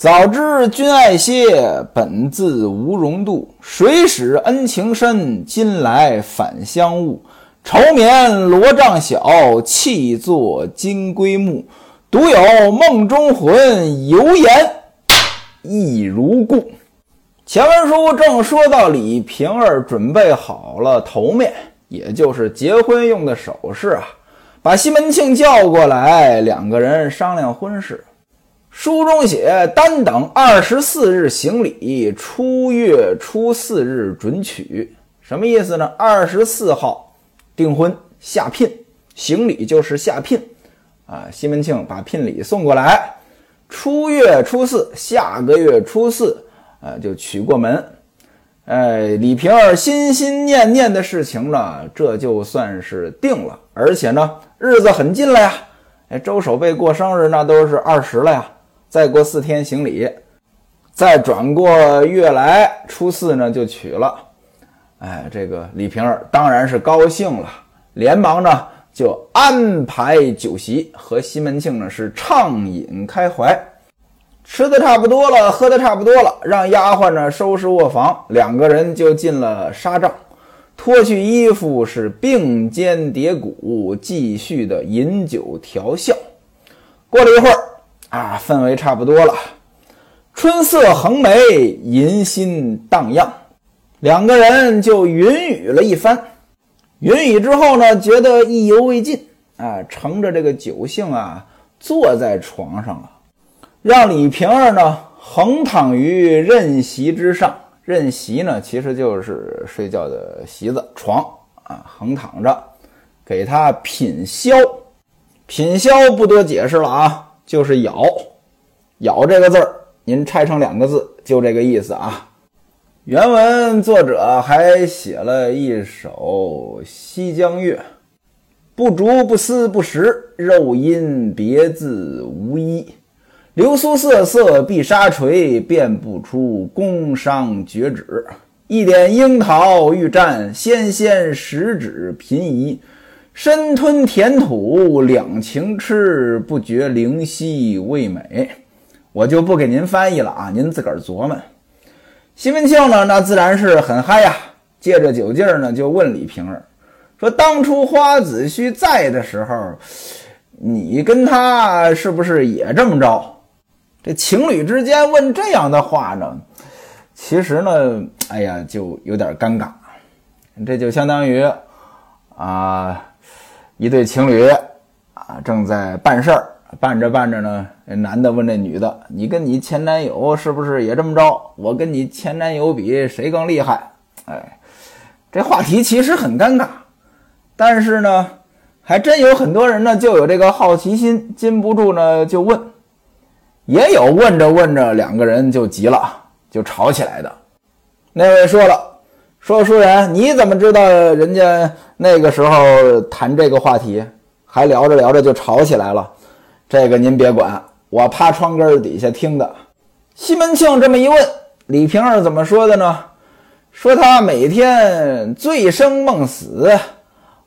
早知君爱谢，本自无容度。谁使恩情深，今来反相误。愁眠罗帐小，泣作金龟木。独有梦中魂，犹言亦如故。前文书正说到李瓶儿准备好了头面，也就是结婚用的首饰啊，把西门庆叫过来，两个人商量婚事。书中写，单等二十四日行礼，初月初四日准娶。什么意思呢？二十四号订婚下聘，行礼就是下聘啊。西门庆把聘礼送过来，初月初四，下个月初四，啊，就娶过门。哎，李瓶儿心心念念的事情呢，这就算是定了。而且呢，日子很近了呀。哎，周守备过生日，那都是二十了呀。再过四天行礼，再转过月来初四呢就娶了。哎，这个李瓶儿当然是高兴了，连忙呢就安排酒席，和西门庆呢是畅饮开怀。吃的差不多了，喝的差不多了，让丫鬟呢收拾卧房，两个人就进了纱帐，脱去衣服是并肩叠骨，继续的饮酒调笑。过了一会儿。啊，氛围差不多了，春色横眉，银心荡漾，两个人就云雨了一番。云雨之后呢，觉得意犹未尽，啊，乘着这个酒兴啊，坐在床上了，让李瓶儿呢横躺于任席之上。任席呢，其实就是睡觉的席子床啊，横躺着，给他品箫。品箫不多解释了啊。就是“咬”，“咬”这个字儿，您拆成两个字，就这个意思啊。原文作者还写了一首《西江月》：“不竹不丝不食，肉因别字无一。流苏瑟瑟碧纱垂，辨不出宫商绝止。一点樱桃欲蘸，纤纤十指频移。”身吞甜土两情痴，不觉灵犀味美。我就不给您翻译了啊，您自个儿琢磨。西门庆呢，那自然是很嗨呀，借着酒劲儿呢，就问李瓶儿说：“当初花子虚在的时候，你跟他是不是也这么着？这情侣之间问这样的话呢，其实呢，哎呀，就有点尴尬。这就相当于啊。”一对情侣啊，正在办事儿，办着办着呢，男的问这女的：“你跟你前男友是不是也这么着？我跟你前男友比，谁更厉害？”哎，这话题其实很尴尬，但是呢，还真有很多人呢，就有这个好奇心，禁不住呢就问，也有问着问着，两个人就急了，就吵起来的。那位说了。说书人，你怎么知道人家那个时候谈这个话题，还聊着聊着就吵起来了？这个您别管，我趴窗根底下听的。西门庆这么一问，李瓶儿怎么说的呢？说他每天醉生梦死，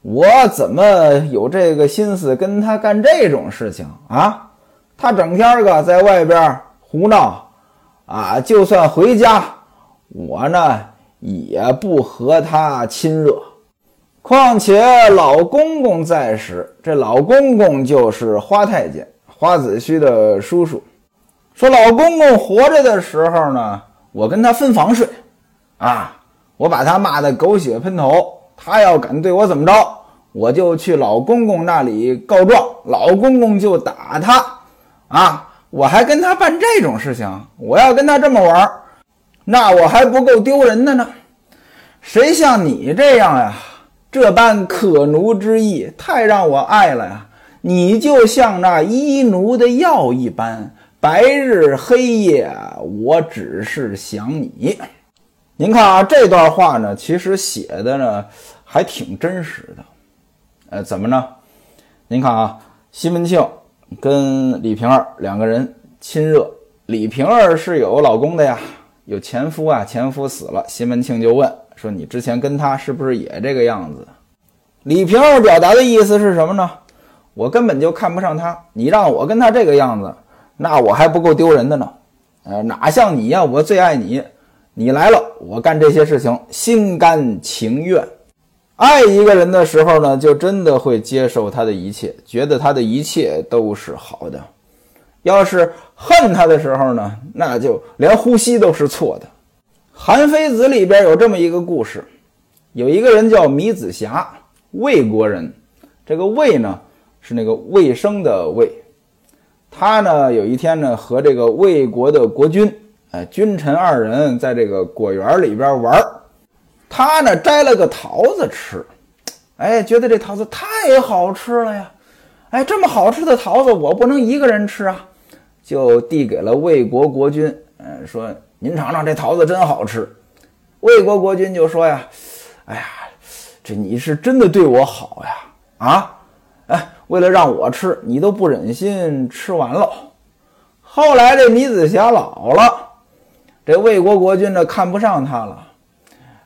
我怎么有这个心思跟他干这种事情啊？他整天个在外边胡闹，啊，就算回家，我呢？也不和他亲热，况且老公公在时，这老公公就是花太监花子虚的叔叔。说老公公活着的时候呢，我跟他分房睡，啊，我把他骂得狗血喷头，他要敢对我怎么着，我就去老公公那里告状，老公公就打他，啊，我还跟他办这种事情，我要跟他这么玩。那我还不够丢人的呢，谁像你这样呀？这般可奴之意，太让我爱了呀！你就像那医奴的药一般，白日黑夜，我只是想你。您看啊，这段话呢，其实写的呢还挺真实的。呃，怎么呢？您看啊，西门庆跟李瓶儿两个人亲热，李瓶儿是有老公的呀。有前夫啊，前夫死了，西门庆就问说：“你之前跟他是不是也这个样子？”李瓶儿表达的意思是什么呢？我根本就看不上他，你让我跟他这个样子，那我还不够丢人的呢。呃，哪像你呀，我最爱你，你来了，我干这些事情心甘情愿。爱一个人的时候呢，就真的会接受他的一切，觉得他的一切都是好的。要是恨他的时候呢，那就连呼吸都是错的。《韩非子》里边有这么一个故事，有一个人叫米子霞，魏国人。这个魏呢，是那个魏生的魏。他呢，有一天呢，和这个魏国的国君，哎，君臣二人在这个果园里边玩他呢，摘了个桃子吃，哎，觉得这桃子太好吃了呀，哎，这么好吃的桃子，我不能一个人吃啊。就递给了魏国国君，嗯，说您尝尝这桃子真好吃。魏国国君就说呀，哎呀，这你是真的对我好呀，啊，哎，为了让我吃，你都不忍心吃完了。后来这米子瑕老了，这魏国国君呢看不上他了，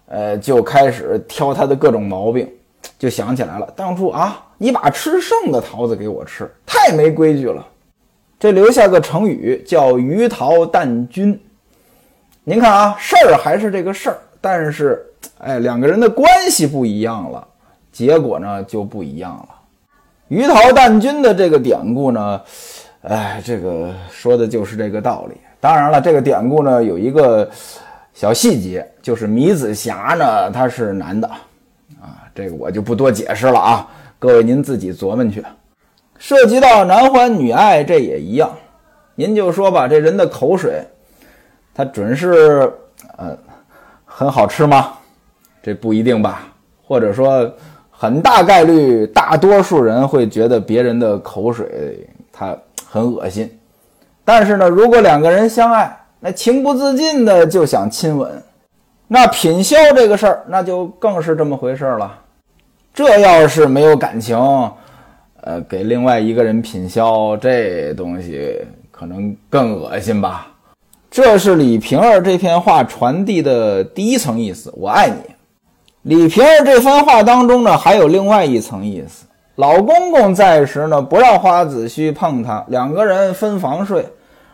呃，就开始挑他的各种毛病，就想起来了，当初啊，你把吃剩的桃子给我吃，太没规矩了。这留下个成语叫“鱼桃蛋君”。您看啊，事儿还是这个事儿，但是哎，两个人的关系不一样了，结果呢就不一样了。“鱼桃蛋君”的这个典故呢，哎，这个说的就是这个道理。当然了，这个典故呢有一个小细节，就是米子瑕呢他是男的啊，这个我就不多解释了啊，各位您自己琢磨去。涉及到男欢女爱，这也一样。您就说吧，这人的口水，他准是呃很好吃吗？这不一定吧。或者说，很大概率，大多数人会觉得别人的口水他很恶心。但是呢，如果两个人相爱，那情不自禁的就想亲吻，那品销这个事儿，那就更是这么回事了。这要是没有感情。呃，给另外一个人品销这东西可能更恶心吧。这是李瓶儿这篇话传递的第一层意思，我爱你。李瓶儿这番话当中呢，还有另外一层意思。老公公在时呢，不让花子虚碰她，两个人分房睡。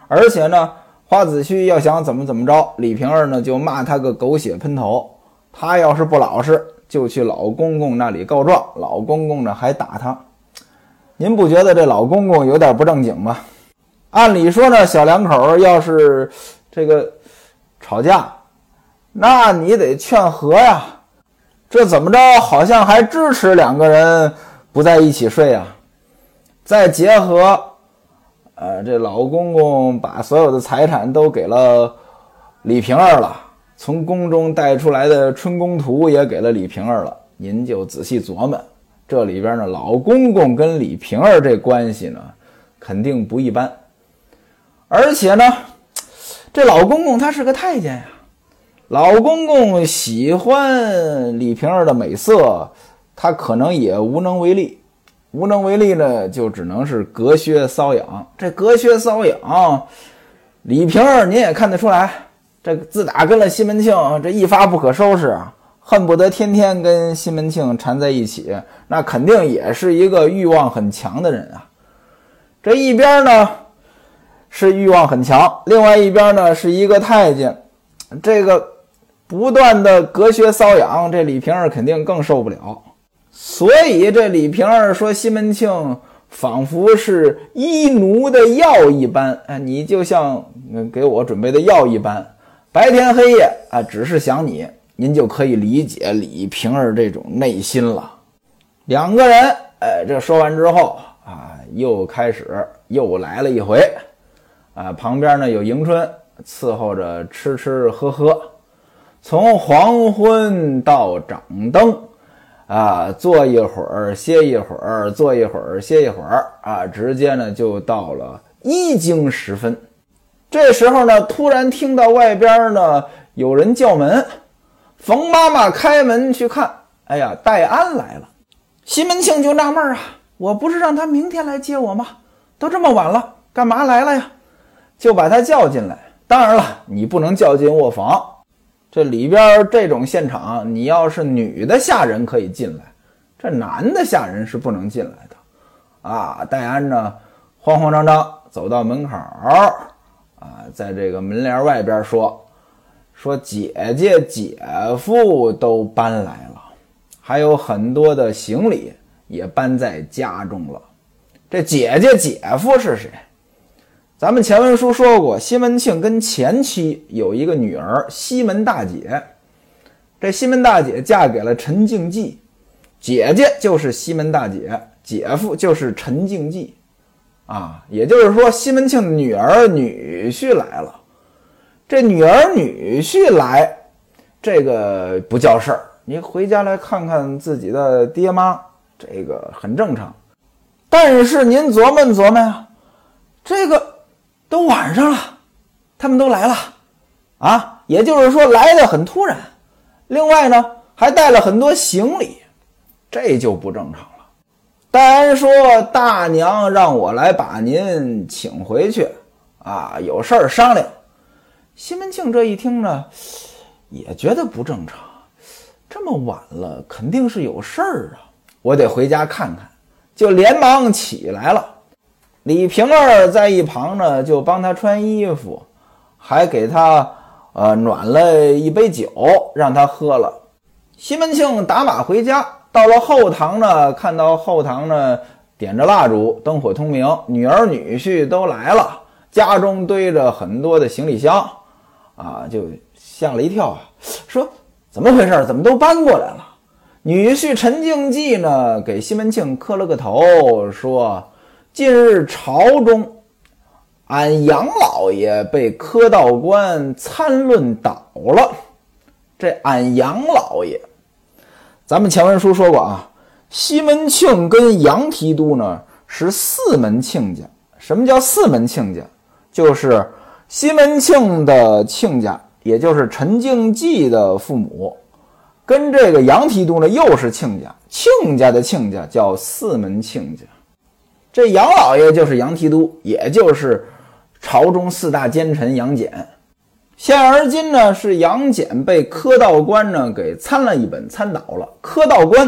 而且呢，花子虚要想怎么怎么着，李瓶儿呢就骂他个狗血喷头。他要是不老实，就去老公公那里告状，老公公呢还打他。您不觉得这老公公有点不正经吗？按理说呢，小两口要是这个吵架，那你得劝和呀。这怎么着，好像还支持两个人不在一起睡呀？再结合，呃，这老公公把所有的财产都给了李瓶儿了，从宫中带出来的春宫图也给了李瓶儿了，您就仔细琢磨。这里边呢，老公公跟李瓶儿这关系呢，肯定不一般。而且呢，这老公公他是个太监呀，老公公喜欢李瓶儿的美色，他可能也无能为力。无能为力呢，就只能是隔靴搔痒。这隔靴搔痒，李瓶儿您也看得出来，这自打跟了西门庆，这一发不可收拾啊。恨不得天天跟西门庆缠在一起，那肯定也是一个欲望很强的人啊。这一边呢是欲望很强，另外一边呢是一个太监，这个不断的隔靴搔痒，这李瓶儿肯定更受不了。所以这李瓶儿说西门庆仿佛是医奴的药一般，哎，你就像给我准备的药一般，白天黑夜啊，只是想你。您就可以理解李瓶儿这种内心了。两个人，哎，这说完之后啊，又开始又来了一回，啊，旁边呢有迎春伺候着吃吃喝喝，从黄昏到掌灯，啊，坐一会儿歇一会儿，坐一会儿歇一会儿，啊，直接呢就到了一更时分。这时候呢，突然听到外边呢有人叫门。冯妈妈开门去看，哎呀，戴安来了。西门庆就纳闷啊，我不是让他明天来接我吗？都这么晚了，干嘛来了呀？就把他叫进来。当然了，你不能叫进卧房，这里边这种现场，你要是女的下人可以进来，这男的下人是不能进来的。啊，戴安呢，慌慌张张走到门口，啊，在这个门帘外边说。说姐姐、姐夫都搬来了，还有很多的行李也搬在家中了。这姐姐、姐夫是谁？咱们前文书说过，西门庆跟前妻有一个女儿西门大姐。这西门大姐嫁给了陈静济，姐姐就是西门大姐，姐夫就是陈静济。啊，也就是说，西门庆的女儿、女婿来了。这女儿女婿来，这个不叫事儿。你回家来看看自己的爹妈，这个很正常。但是您琢磨琢磨呀，这个都晚上了，他们都来了，啊，也就是说来的很突然。另外呢，还带了很多行李，这就不正常了。戴安说大娘让我来把您请回去，啊，有事儿商量。西门庆这一听呢，也觉得不正常。这么晚了，肯定是有事儿啊！我得回家看看，就连忙起来了。李瓶儿在一旁呢，就帮他穿衣服，还给他呃暖了一杯酒，让他喝了。西门庆打马回家，到了后堂呢，看到后堂呢点着蜡烛，灯火通明，女儿女婿都来了，家中堆着很多的行李箱。啊，就吓了一跳啊！说怎么回事？怎么都搬过来了？女婿陈敬济呢，给西门庆磕了个头，说：“近日朝中，俺杨老爷被科道官参论倒了。这俺杨老爷，咱们前文书说过啊，西门庆跟杨提督呢是四门亲家。什么叫四门亲家？就是。”西门庆的亲家，也就是陈敬济的父母，跟这个杨提督呢又是亲家。亲家的亲家叫四门亲家。这杨老爷就是杨提督，也就是朝中四大奸臣杨戬。现而今呢，是杨戬被科道官呢给参了一本，参倒了。科道官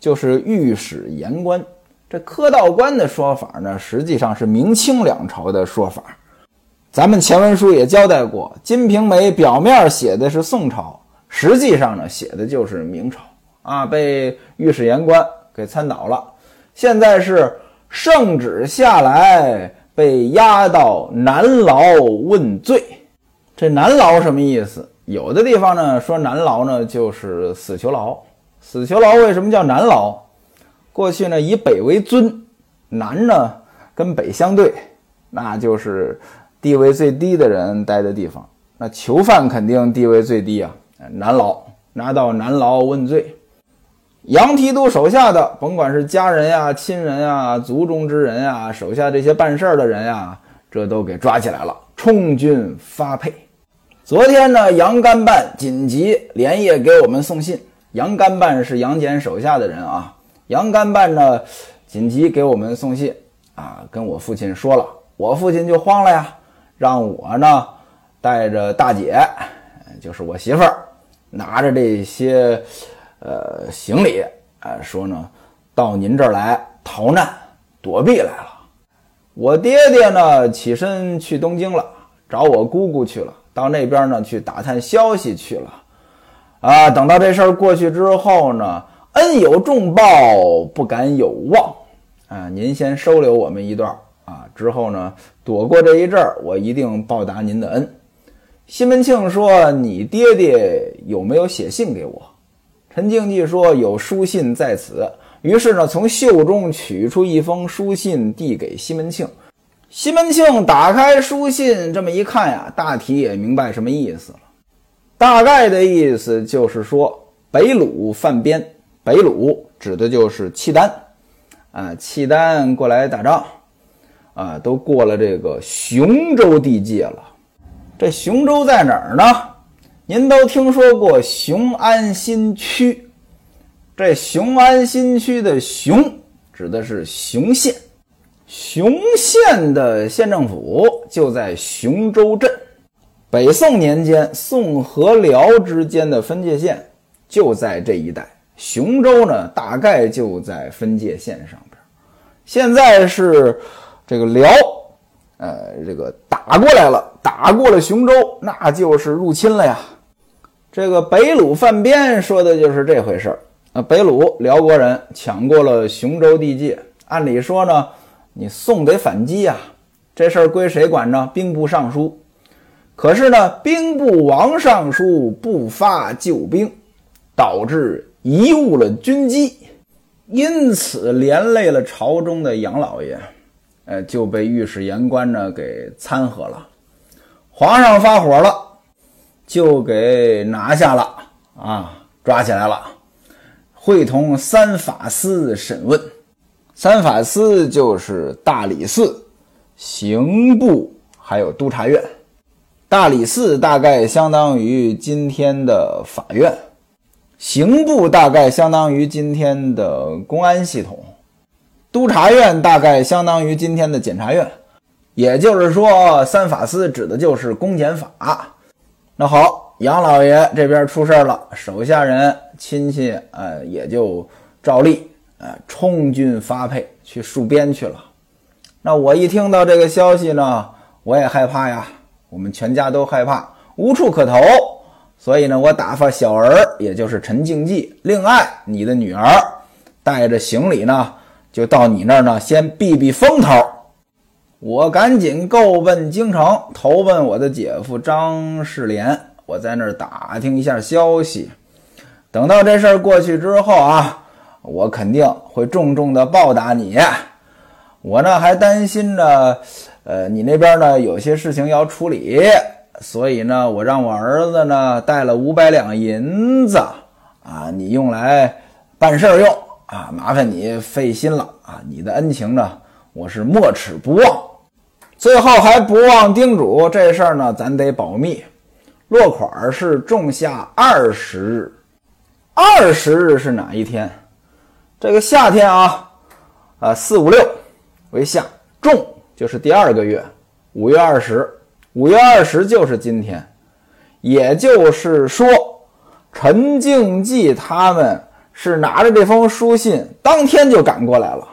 就是御史言官。这科道官的说法呢，实际上是明清两朝的说法。咱们前文书也交代过，《金瓶梅》表面写的是宋朝，实际上呢写的就是明朝啊，被御史言官给参倒了。现在是圣旨下来，被押到南牢问罪。这南牢什么意思？有的地方呢说南牢呢就是死囚牢。死囚牢为什么叫南牢？过去呢以北为尊，南呢跟北相对，那就是。地位最低的人待的地方，那囚犯肯定地位最低啊！难牢拿到难牢问罪，杨提督手下的，甭管是家人呀、亲人呀、族中之人呀，手下这些办事儿的人呀，这都给抓起来了，充军发配。昨天呢，杨干办紧急连夜给我们送信。杨干办是杨戬手下的人啊，杨干办呢紧急给我们送信啊，跟我父亲说了，我父亲就慌了呀。让我呢带着大姐，就是我媳妇儿，拿着这些呃行李，啊，说呢到您这儿来逃难躲避来了。我爹爹呢起身去东京了，找我姑姑去了，到那边呢去打探消息去了。啊，等到这事儿过去之后呢，恩有重报，不敢有忘。啊，您先收留我们一段。啊，之后呢，躲过这一阵儿，我一定报答您的恩。西门庆说：“你爹爹有没有写信给我？”陈静济说：“有书信在此。”于是呢，从袖中取出一封书信，递给西门庆。西门庆打开书信，这么一看呀，大体也明白什么意思了。大概的意思就是说，北鲁犯边，北鲁指的就是契丹，啊，契丹过来打仗。啊，都过了这个雄州地界了。这雄州在哪儿呢？您都听说过雄安新区。这雄安新区的雄指的是雄县，雄县的县政府就在雄州镇。北宋年间，宋和辽之间的分界线就在这一带。雄州呢，大概就在分界线上边。现在是。这个辽呃，这个打过来了，打过了雄州，那就是入侵了呀。这个北虏犯边说的就是这回事儿。啊，北虏辽国人抢过了雄州地界，按理说呢，你宋得反击呀，这事儿归谁管呢？兵部尚书。可是呢，兵部王尚书不发救兵，导致贻误了军机，因此连累了朝中的杨老爷，呃，就被御史言官呢给参劾了。皇上发火了，就给拿下了啊，抓起来了，会同三法司审问。三法司就是大理寺、刑部还有督察院。大理寺大概相当于今天的法院，刑部大概相当于今天的公安系统，督察院大概相当于今天的检察院。也就是说，三法司指的就是公检法。那好，杨老爷这边出事了，手下人亲戚呃也就照例呃充军发配去戍边去了。那我一听到这个消息呢，我也害怕呀。我们全家都害怕，无处可投，所以呢，我打发小儿，也就是陈敬济，另外你的女儿带着行李呢，就到你那儿呢，先避避风头。我赶紧够奔京城，投奔我的姐夫张世廉，我在那儿打听一下消息。等到这事儿过去之后啊，我肯定会重重的报答你。我呢还担心着。呃，你那边呢有些事情要处理，所以呢，我让我儿子呢带了五百两银子啊，你用来办事儿用啊，麻烦你费心了啊，你的恩情呢，我是没齿不忘。最后还不忘叮嘱，这事儿呢咱得保密。落款是仲夏二十日，二十日是哪一天？这个夏天啊，啊四五六为夏，仲。就是第二个月，五月二十，五月二十就是今天，也就是说，陈敬济他们是拿着这封书信，当天就赶过来了。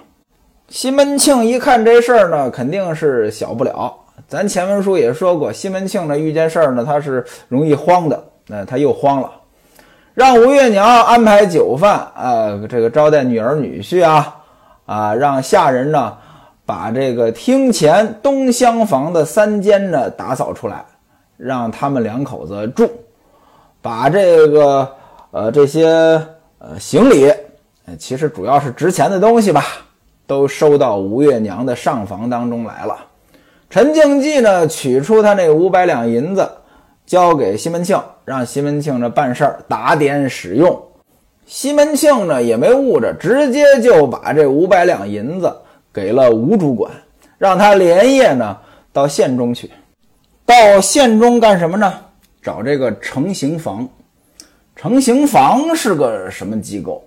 西门庆一看这事儿呢，肯定是小不了。咱前文书也说过，西门庆呢遇见事儿呢，他是容易慌的。那他又慌了，让吴月娘安排酒饭啊，这个招待女儿女婿啊，啊，让下人呢。把这个厅前东厢房的三间呢打扫出来，让他们两口子住。把这个呃这些呃行李，其实主要是值钱的东西吧，都收到吴月娘的上房当中来了。陈静济呢取出他那五百两银子，交给西门庆，让西门庆这办事儿打点使用。西门庆呢也没误着，直接就把这五百两银子。给了吴主管，让他连夜呢到县中去。到县中干什么呢？找这个成刑房。成行房是个什么机构？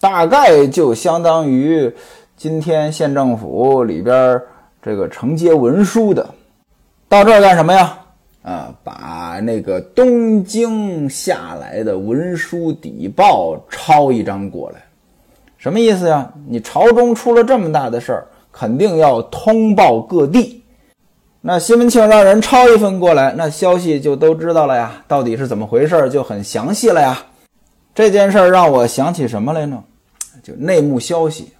大概就相当于今天县政府里边这个承接文书的。到这儿干什么呀？啊，把那个东京下来的文书底报抄一张过来。什么意思呀？你朝中出了这么大的事儿，肯定要通报各地。那西门庆让人抄一份过来，那消息就都知道了呀。到底是怎么回事，就很详细了呀。这件事让我想起什么来呢？就内幕消息。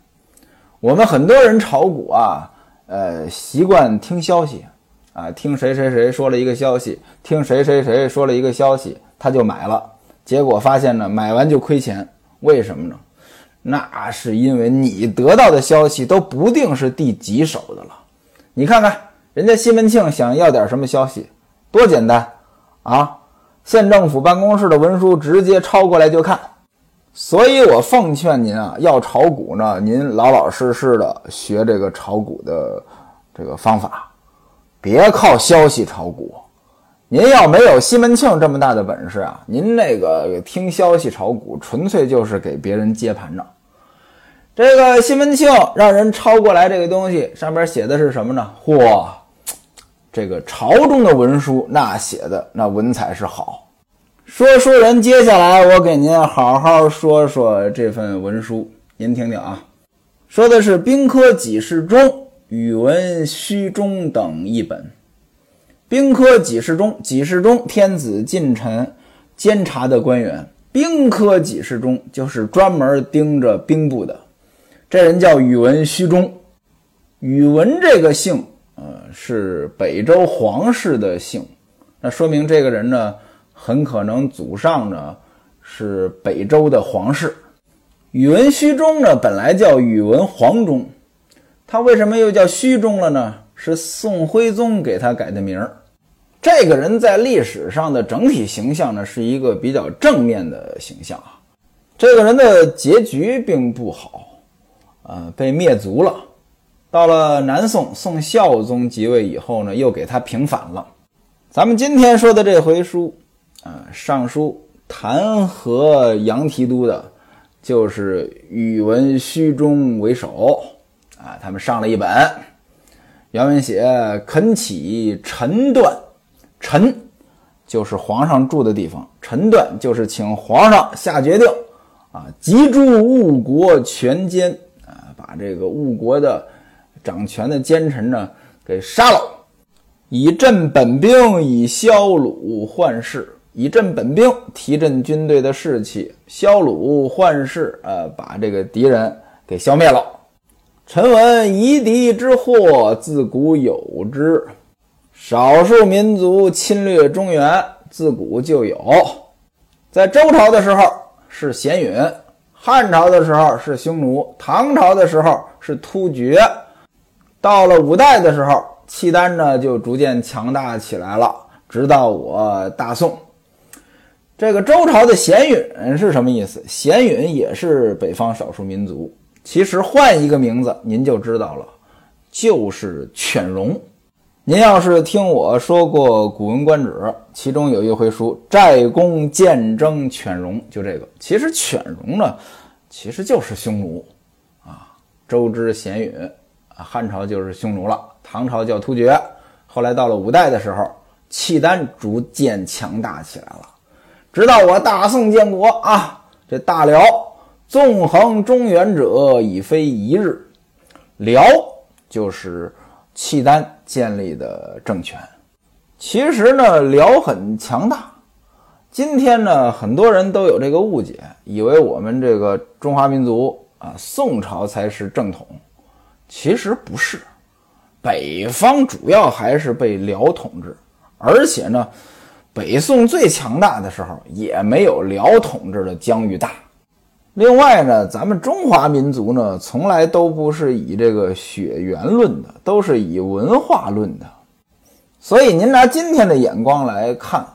我们很多人炒股啊，呃，习惯听消息啊，听谁谁谁说了一个消息，听谁谁谁说了一个消息，他就买了。结果发现呢，买完就亏钱。为什么呢？那是因为你得到的消息都不定是第几手的了。你看看人家西门庆想要点什么消息，多简单啊！县政府办公室的文书直接抄过来就看。所以我奉劝您啊，要炒股呢，您老老实实的学这个炒股的这个方法，别靠消息炒股。您要没有西门庆这么大的本事啊，您那个听消息炒股，纯粹就是给别人接盘呢。这个西门庆让人抄过来这个东西，上边写的是什么呢？嚯，这个朝中的文书，那写的那文采是好。说书人，接下来我给您好好说说这份文书，您听听啊。说的是兵科给事中宇文虚中等一本。兵科给事中，给事中天子近臣监察的官员。兵科给事中就是专门盯着兵部的，这人叫宇文虚中。宇文这个姓，呃，是北周皇室的姓，那说明这个人呢，很可能祖上呢是北周的皇室。宇文虚中呢，本来叫宇文黄忠，他为什么又叫虚中了呢？是宋徽宗给他改的名儿。这个人在历史上的整体形象呢，是一个比较正面的形象啊。这个人的结局并不好，呃，被灭族了。到了南宋，宋孝宗即位以后呢，又给他平反了。咱们今天说的这回书，啊，上书弹劾杨提督的，就是宇文虚中为首，啊，他们上了一本，原文写恳启臣断。臣就是皇上住的地方，臣断就是请皇上下决定，啊，集诛误国权奸，啊，把这个误国的掌权的奸臣呢给杀了，以振本兵，以消虏患士，以振本兵，提振军队的士气，消虏患士，呃，把这个敌人给消灭了。臣闻夷狄之祸，自古有之。少数民族侵略中原，自古就有。在周朝的时候是鲜允，汉朝的时候是匈奴，唐朝的时候是突厥，到了五代的时候，契丹呢就逐渐强大起来了。直到我大宋，这个周朝的鲜允是什么意思？鲜允也是北方少数民族，其实换一个名字您就知道了，就是犬戎。您要是听我说过《古文观止》，其中有一回书“寨公见征犬戎”，就这个。其实犬戎呢，其实就是匈奴啊。周之鲜允，啊汉朝就是匈奴了，唐朝叫突厥，后来到了五代的时候，契丹逐渐强大起来了。直到我大宋建国啊，这大辽纵横中原者已非一日，辽就是。契丹建立的政权，其实呢，辽很强大。今天呢，很多人都有这个误解，以为我们这个中华民族啊，宋朝才是正统。其实不是，北方主要还是被辽统治，而且呢，北宋最强大的时候也没有辽统治的疆域大。另外呢，咱们中华民族呢，从来都不是以这个血缘论的，都是以文化论的。所以您拿今天的眼光来看，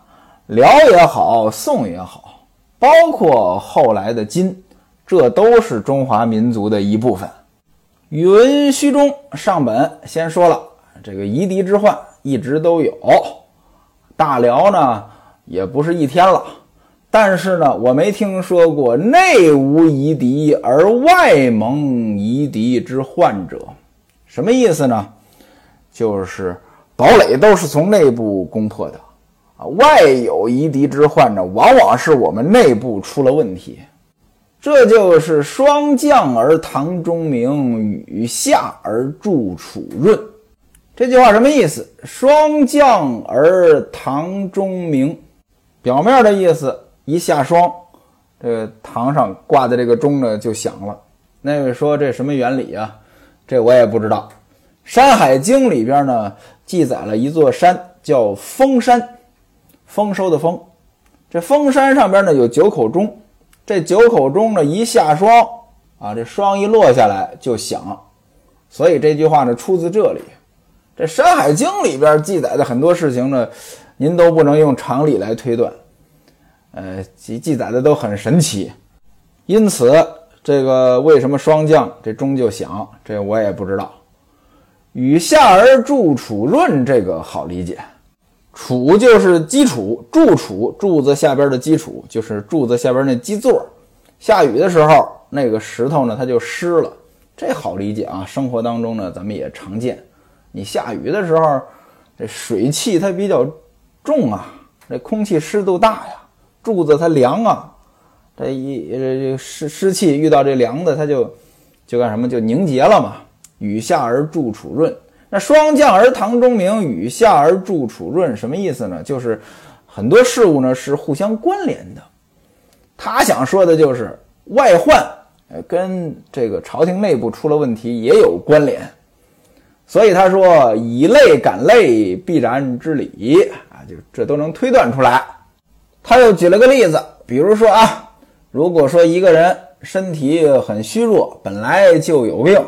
辽也好，宋也好，包括后来的金，这都是中华民族的一部分。宇文虚中上本先说了，这个夷狄之患一直都有，大辽呢也不是一天了。但是呢，我没听说过内无夷狄而外蒙夷狄之患者，什么意思呢？就是堡垒都是从内部攻破的啊，外有夷狄之患呢，往往是我们内部出了问题。这就是霜降而唐中明，雨下而助楚润。这句话什么意思？霜降而唐中明，表面的意思。一下霜，这个堂上挂的这个钟呢就响了。那位说这什么原理啊？这我也不知道。《山海经》里边呢记载了一座山叫丰山，丰收的丰。这丰山上边呢有九口钟，这九口钟呢一下霜啊，这霜一落下来就响。所以这句话呢出自这里。这《山海经》里边记载的很多事情呢，您都不能用常理来推断。呃，记记载的都很神奇，因此这个为什么霜降这钟就响，这我也不知道。雨下而助楚润，这个好理解，楚就是基础，柱础柱子下边的基础就是柱子下边那基座。下雨的时候，那个石头呢，它就湿了，这好理解啊。生活当中呢，咱们也常见。你下雨的时候，这水汽它比较重啊，这空气湿度大呀。柱子它凉啊，这一这湿湿气遇到这凉的，它就就干什么就凝结了嘛。雨下而助楚润。那霜降而堂中明，雨下而助楚润，什么意思呢？就是很多事物呢是互相关联的。他想说的就是外患，呃，跟这个朝廷内部出了问题也有关联。所以他说以泪感泪，必然之理啊，就这都能推断出来。他又举了个例子，比如说啊，如果说一个人身体很虚弱，本来就有病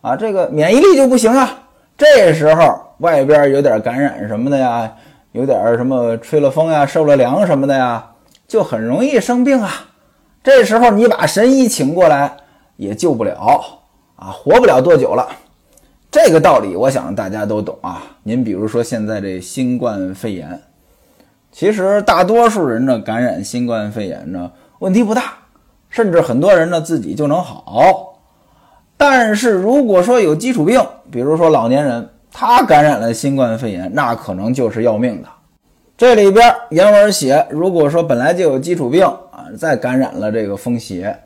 啊，这个免疫力就不行啊。这时候外边有点感染什么的呀，有点什么吹了风呀、受了凉什么的呀，就很容易生病啊。这时候你把神医请过来也救不了啊，活不了多久了。这个道理我想大家都懂啊。您比如说现在这新冠肺炎，其实大多数人呢感染新冠肺炎呢问题不大，甚至很多人呢自己就能好。但是如果说有基础病，比如说老年人，他感染了新冠肺炎，那可能就是要命的。这里边原文写，如果说本来就有基础病啊，再感染了这个风邪，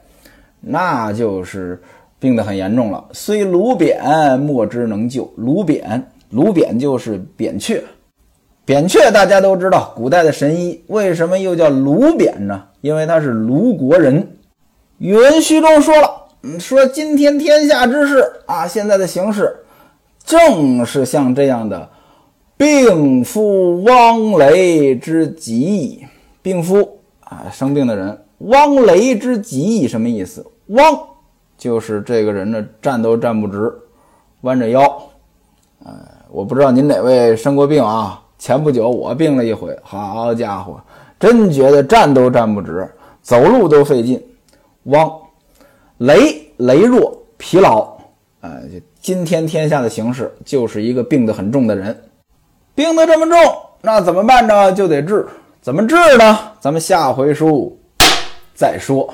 那就是病得很严重了。虽卢扁莫之能救。卢扁，卢扁就是扁鹊。扁鹊大家都知道，古代的神医，为什么又叫卢扁呢？因为他是卢国人。宇文虚中说了。说今天天下之事啊，现在的形势正是像这样的，病夫汪雷之极。病夫啊，生病的人，汪雷之极，什么意思？汪就是这个人呢，站都站不直，弯着腰。呃，我不知道您哪位生过病啊？前不久我病了一回，好家伙，真觉得站都站不直，走路都费劲。汪。羸羸弱疲劳，呃，今天天下的形势就是一个病得很重的人，病得这么重，那怎么办呢？就得治，怎么治呢？咱们下回书再说。